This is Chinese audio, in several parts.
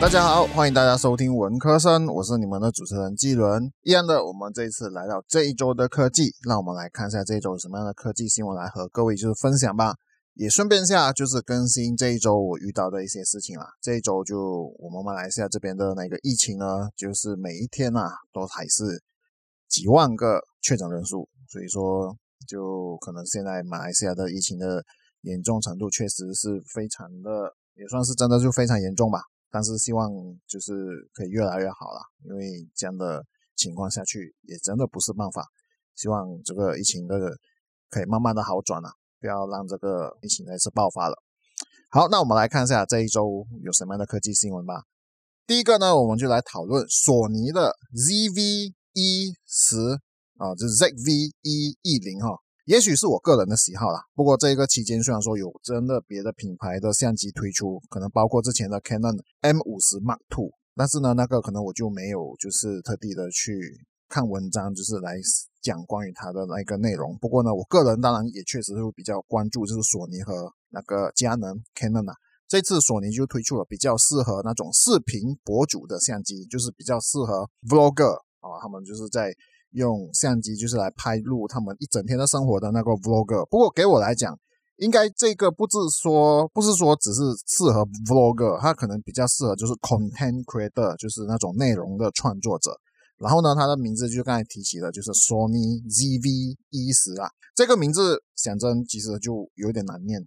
大家好，欢迎大家收听文科生，我是你们的主持人季伦。一样的，我们这一次来到这一周的科技，让我们来看一下这一周有什么样的科技新闻来和各位就是分享吧。也顺便下就是更新这一周我遇到的一些事情啦。这一周就我们马来西亚这边的那个疫情呢，就是每一天呐都还是几万个确诊人数，所以说就可能现在马来西亚的疫情的严重程度确实是非常的，也算是真的就非常严重吧。但是希望就是可以越来越好了，因为这样的情况下去也真的不是办法。希望这个疫情的可以慢慢的好转了。不要让这个疫情再次爆发了。好，那我们来看一下这一周有什么样的科技新闻吧。第一个呢，我们就来讨论索尼的 ZV-E 十啊，就是 ZV-E 零哈。也许是我个人的喜好啦。不过这个期间虽然说有真的别的品牌的相机推出，可能包括之前的 Canon M 五十 Mark Two，但是呢，那个可能我就没有就是特地的去。看文章就是来讲关于它的那个内容。不过呢，我个人当然也确实会比较关注，就是索尼和那个佳能 Canon 啊。这次索尼就推出了比较适合那种视频博主的相机，就是比较适合 Vlogger 啊，他们就是在用相机就是来拍录他们一整天的生活的那个 Vlogger。不过给我来讲，应该这个不是说不是说只是适合 Vlogger，它可能比较适合就是 Content Creator，就是那种内容的创作者。然后呢，它的名字就刚才提起的，就是 Sony ZV 一十啊。这个名字想真，其实就有点难念，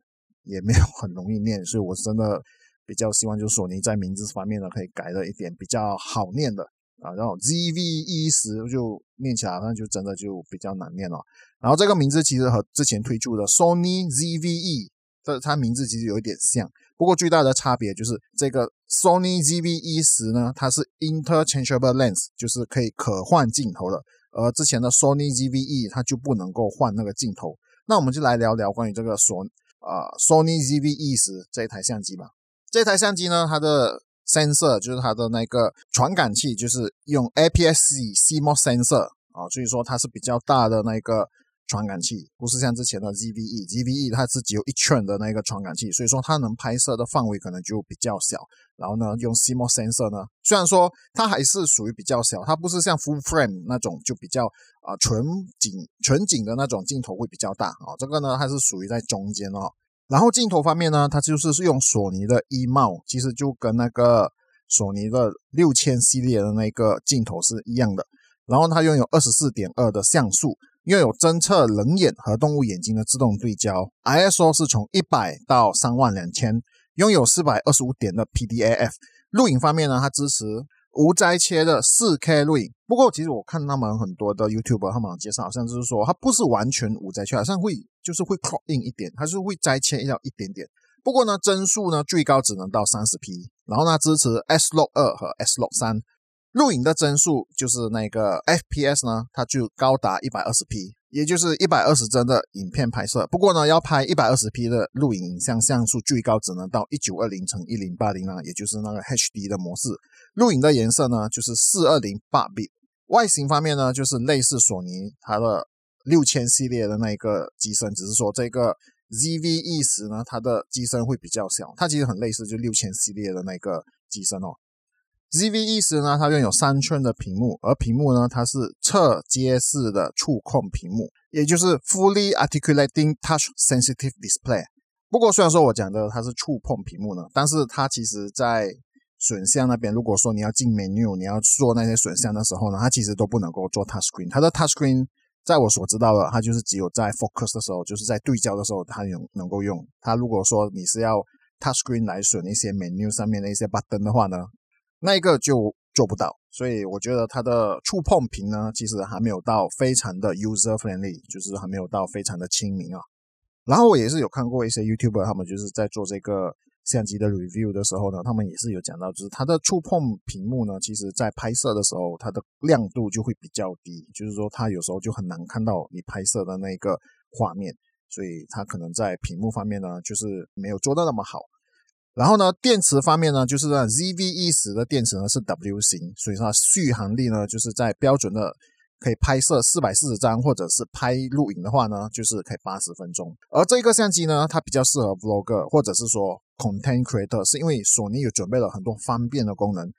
也没有很容易念，所以我真的比较希望就是索尼在名字方面呢，可以改了一点比较好念的啊。然后 ZV-E 十就念起来那就真的就比较难念了。然后这个名字其实和之前推出的 Sony ZV-E 的它名字其实有一点像。不过最大的差别就是这个 Sony ZV-E 十呢，它是 interchangeable lens，就是可以可换镜头的。而之前的 Sony ZV-E 它就不能够换那个镜头。那我们就来聊聊关于这个索啊 Sony ZV-E 十这一台相机吧。这台相机呢，它的 sensor 就是它的那个传感器，就是用 APS-C CMOS sensor 啊，所以说它是比较大的那个。传感器不是像之前的 ZVE，ZVE 它是只有一圈的那个传感器，所以说它能拍摄的范围可能就比较小。然后呢，用 CMOS sensor 呢，虽然说它还是属于比较小，它不是像 Full Frame 那种就比较啊纯景纯景的那种镜头会比较大啊。这个呢，它是属于在中间哦。然后镜头方面呢，它就是是用索尼的 EMO 其实就跟那个索尼的六千系列的那个镜头是一样的。然后它拥有二十四点二的像素。拥有侦测人眼和动物眼睛的自动对焦，ISO 是从一百到三万两千，拥有四百二十五点的 PDAF。录影方面呢，它支持无摘切的四 K 录影。不过其实我看他们很多的 YouTube 他们介绍，好像就是说它不是完全无摘切，好像会就是会 crop in 一点，它是会摘切掉一点点。不过呢，帧数呢最高只能到三十 P，然后呢支持 S Log 二和 S Log 三。录影的帧数就是那个 FPS 呢，它就高达一百二十 P，也就是一百二十帧的影片拍摄。不过呢，要拍一百二十 P 的录影影像，像素最高只能到一九二零乘一零八零啊，也就是那个 HD 的模式。录影的颜色呢，就是四二零八 B。外形方面呢，就是类似索尼它的六千系列的那个机身，只是说这个 ZV-E 十呢，它的机身会比较小，它其实很类似就六千系列的那个机身哦。ZV-E 十呢，它拥有三寸的屏幕，而屏幕呢，它是侧接式的触控屏幕，也就是 Fully Articulating Touch Sensitive Display。不过，虽然说我讲的它是触碰屏幕呢，但是它其实在选项那边，如果说你要进 menu，你要做那些选项的时候呢，它其实都不能够做 touch screen。它的 touch screen，在我所知道的，它就是只有在 focus 的时候，就是在对焦的时候，它有能够用。它如果说你是要 touch screen 来选一些 menu 上面的一些 button 的话呢？那一个就做不到，所以我觉得它的触碰屏呢，其实还没有到非常的 user friendly，就是还没有到非常的亲民啊。然后我也是有看过一些 YouTuber，他们就是在做这个相机的 review 的时候呢，他们也是有讲到，就是它的触碰屏幕呢，其实在拍摄的时候，它的亮度就会比较低，就是说它有时候就很难看到你拍摄的那个画面，所以它可能在屏幕方面呢，就是没有做到那么好。然后呢，电池方面呢，就是让 ZV-E 十的电池呢是 W 型，所以它续航力呢就是在标准的可以拍摄四百四十张，或者是拍录影的话呢，就是可以八十分钟。而这个相机呢，它比较适合 vlogger 或者是说 content creator，是因为索尼有准备了很多方便的功能。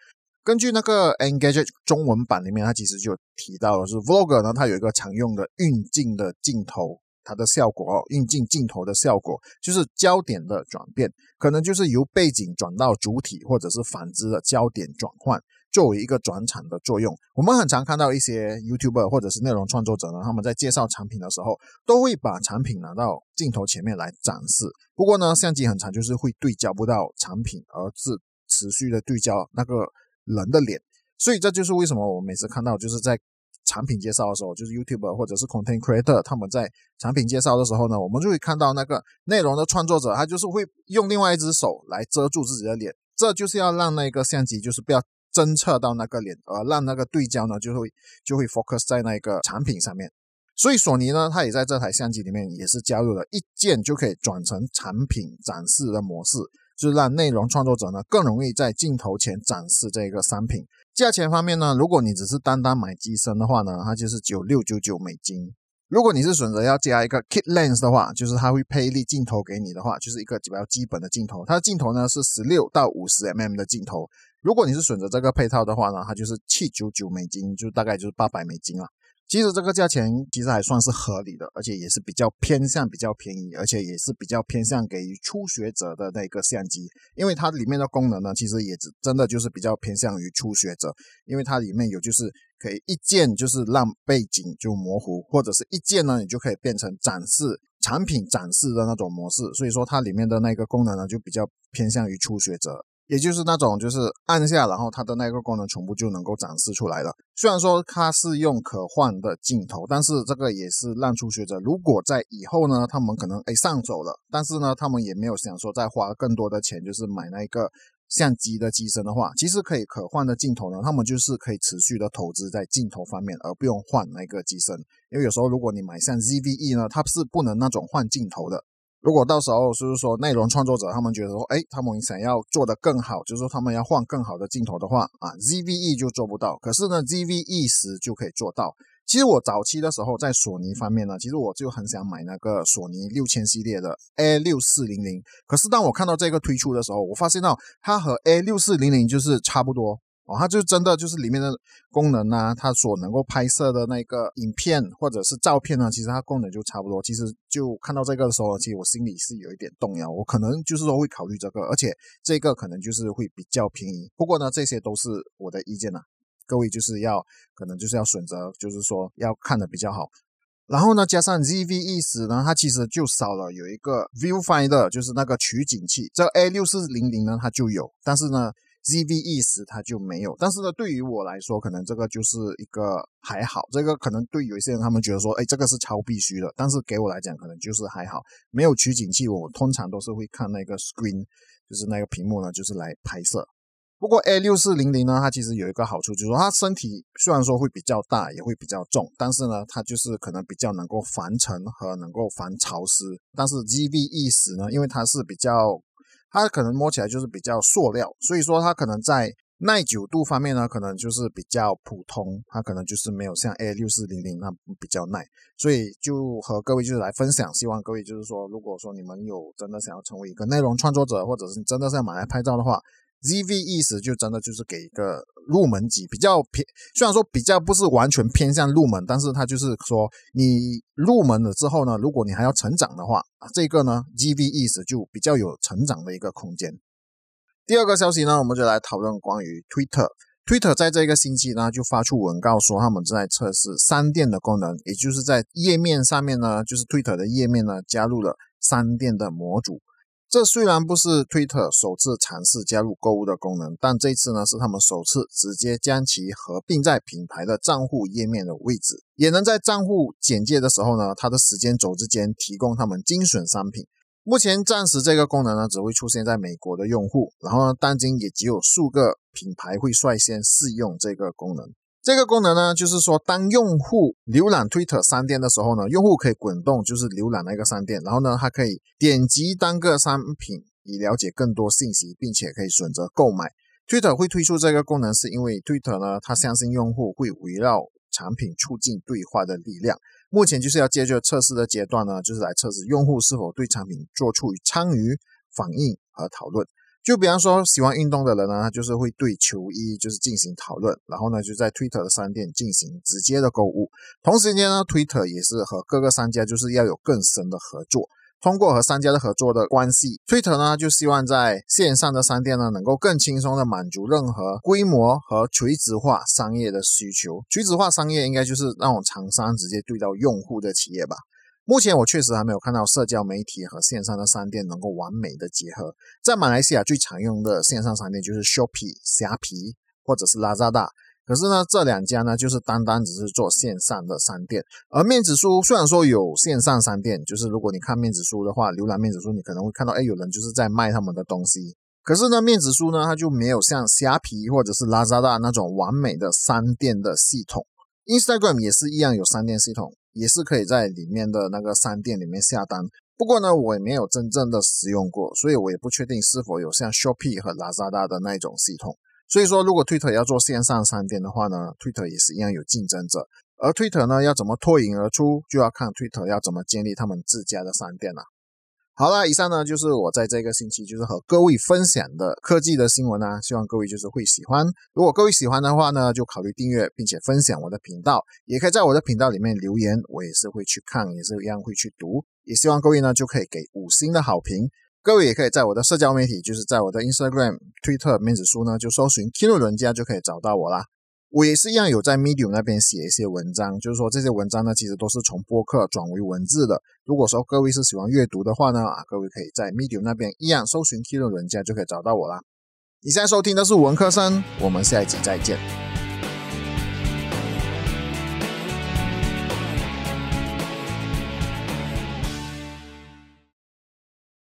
根据那个 Engage 中文版里面，它其实就提到了是 vlogger 呢，它有一个常用的运镜的镜头。它的效果哦，运镜镜头的效果就是焦点的转变，可能就是由背景转到主体，或者是反之的焦点转换，作为一个转场的作用。我们很常看到一些 YouTuber 或者是内容创作者呢，他们在介绍产品的时候，都会把产品拿到镜头前面来展示。不过呢，相机很长就是会对焦不到产品，而是持续的对焦那个人的脸。所以这就是为什么我每次看到就是在。产品介绍的时候，就是 YouTube 或者是 Content Creator，他们在产品介绍的时候呢，我们就会看到那个内容的创作者，他就是会用另外一只手来遮住自己的脸，这就是要让那个相机就是不要侦测到那个脸，而让那个对焦呢就会就会 focus 在那个产品上面。所以索尼呢，它也在这台相机里面也是加入了一键就可以转成产品展示的模式，就是让内容创作者呢更容易在镜头前展示这个商品。价钱方面呢，如果你只是单单买机身的话呢，它就是九六九九美金。如果你是选择要加一个 kit lens 的话，就是它会配一粒镜头给你的话，就是一个比较基本的镜头。它的镜头呢是十六到五十 mm 的镜头。如果你是选择这个配套的话呢，它就是七九九美金，就大概就是八百美金了。其实这个价钱其实还算是合理的，而且也是比较偏向比较便宜，而且也是比较偏向给初学者的那个相机，因为它里面的功能呢，其实也只真的就是比较偏向于初学者，因为它里面有就是可以一键就是让背景就模糊，或者是一键呢，你就可以变成展示产品展示的那种模式，所以说它里面的那个功能呢，就比较偏向于初学者。也就是那种，就是按下，然后它的那个功能全部就能够展示出来了。虽然说它是用可换的镜头，但是这个也是让初学者，如果在以后呢，他们可能哎上手了，但是呢，他们也没有想说再花更多的钱，就是买那个相机的机身的话，其实可以可换的镜头呢，他们就是可以持续的投资在镜头方面，而不用换那个机身。因为有时候如果你买像 ZVE 呢，它是不能那种换镜头的。如果到时候就是说内容创作者他们觉得说，哎，他们想要做的更好，就是说他们要换更好的镜头的话，啊，ZVE 就做不到。可是呢，ZVE 十就可以做到。其实我早期的时候在索尼方面呢，其实我就很想买那个索尼六千系列的 A 六四零零。可是当我看到这个推出的时候，我发现到它和 A 六四零零就是差不多。哦，它就真的就是里面的功能呢，它所能够拍摄的那个影片或者是照片呢，其实它功能就差不多。其实就看到这个的时候，其实我心里是有一点动摇，我可能就是说会考虑这个，而且这个可能就是会比较便宜。不过呢，这些都是我的意见呐，各位就是要可能就是要选择，就是说要看的比较好。然后呢，加上 ZVE 十呢，它其实就少了有一个 Viewfinder，就是那个取景器。这个 A 六四零零呢，它就有，但是呢。ZVE 十它就没有，但是呢，对于我来说，可能这个就是一个还好。这个可能对有一些人他们觉得说，哎，这个是超必须的。但是给我来讲，可能就是还好。没有取景器，我通常都是会看那个 screen，就是那个屏幕呢，就是来拍摄。不过 A 六四零零呢，它其实有一个好处，就是说它身体虽然说会比较大，也会比较重，但是呢，它就是可能比较能够防尘和能够防潮湿。但是 ZVE 十呢，因为它是比较它可能摸起来就是比较塑料，所以说它可能在耐久度方面呢，可能就是比较普通，它可能就是没有像 A 六四零零那比较耐，所以就和各位就是来分享，希望各位就是说，如果说你们有真的想要成为一个内容创作者，或者是真的是要买来拍照的话。ZVE 十就真的就是给一个入门级，比较偏，虽然说比较不是完全偏向入门，但是它就是说你入门了之后呢，如果你还要成长的话啊，这个呢 ZVE 十就比较有成长的一个空间。第二个消息呢，我们就来讨论关于 Twitter。Twitter 在这个星期呢就发出文告说，他们正在测试商店的功能，也就是在页面上面呢，就是 Twitter 的页面呢加入了商店的模组。这虽然不是 Twitter 首次尝试加入购物的功能，但这次呢是他们首次直接将其合并在品牌的账户页面的位置，也能在账户简介的时候呢，它的时间轴之间提供他们精选商品。目前暂时这个功能呢只会出现在美国的用户，然后呢，当今也只有数个品牌会率先试用这个功能。这个功能呢，就是说，当用户浏览 Twitter 商店的时候呢，用户可以滚动，就是浏览那个商店，然后呢，他可以点击单个商品以了解更多信息，并且可以选择购买。Twitter 会推出这个功能，是因为 Twitter 呢，它相信用户会围绕产品促进对话的力量。目前就是要借着测试的阶段呢，就是来测试用户是否对产品做出参与、反应和讨论。就比方说，喜欢运动的人呢，就是会对球衣就是进行讨论，然后呢，就在 Twitter 的商店进行直接的购物。同时间呢，Twitter 也是和各个商家就是要有更深的合作。通过和商家的合作的关系，Twitter 呢就希望在线上的商店呢能够更轻松的满足任何规模和垂直化商业的需求。垂直化商业应该就是那种厂商直接对到用户的企业吧。目前我确实还没有看到社交媒体和线上的商店能够完美的结合。在马来西亚最常用的线上商店就是 Shopee 虾皮或者是 Lazada，可是呢这两家呢就是单单只是做线上的商店。而面子书虽然说有线上商店，就是如果你看面子书的话，浏览面子书你可能会看到，哎有人就是在卖他们的东西。可是呢面子书呢它就没有像虾皮或者是 Lazada 那种完美的商店的系统。Instagram 也是一样有商店系统。也是可以在里面的那个商店里面下单，不过呢，我也没有真正的使用过，所以我也不确定是否有像 Shopee 和 Lazada 的那一种系统。所以说，如果 Twitter 要做线上商店的话呢，Twitter 也是一样有竞争者，而 Twitter 呢要怎么脱颖而出，就要看 Twitter 要怎么建立他们自家的商店了。好了，以上呢就是我在这个星期就是和各位分享的科技的新闻啊，希望各位就是会喜欢。如果各位喜欢的话呢，就考虑订阅并且分享我的频道，也可以在我的频道里面留言，我也是会去看，也是一样会去读。也希望各位呢就可以给五星的好评。各位也可以在我的社交媒体，就是在我的 Instagram、Twitter 面子书呢，就搜寻 Kino 人家就可以找到我啦。我也是一样有在 Medium 那边写一些文章，就是说这些文章呢，其实都是从播客转为文字的。如果说各位是喜欢阅读的话呢，啊，各位可以在 Medium 那边一样搜寻 Kilo 人家就可以找到我啦。你现在收听的是文科生，我们下一集再见。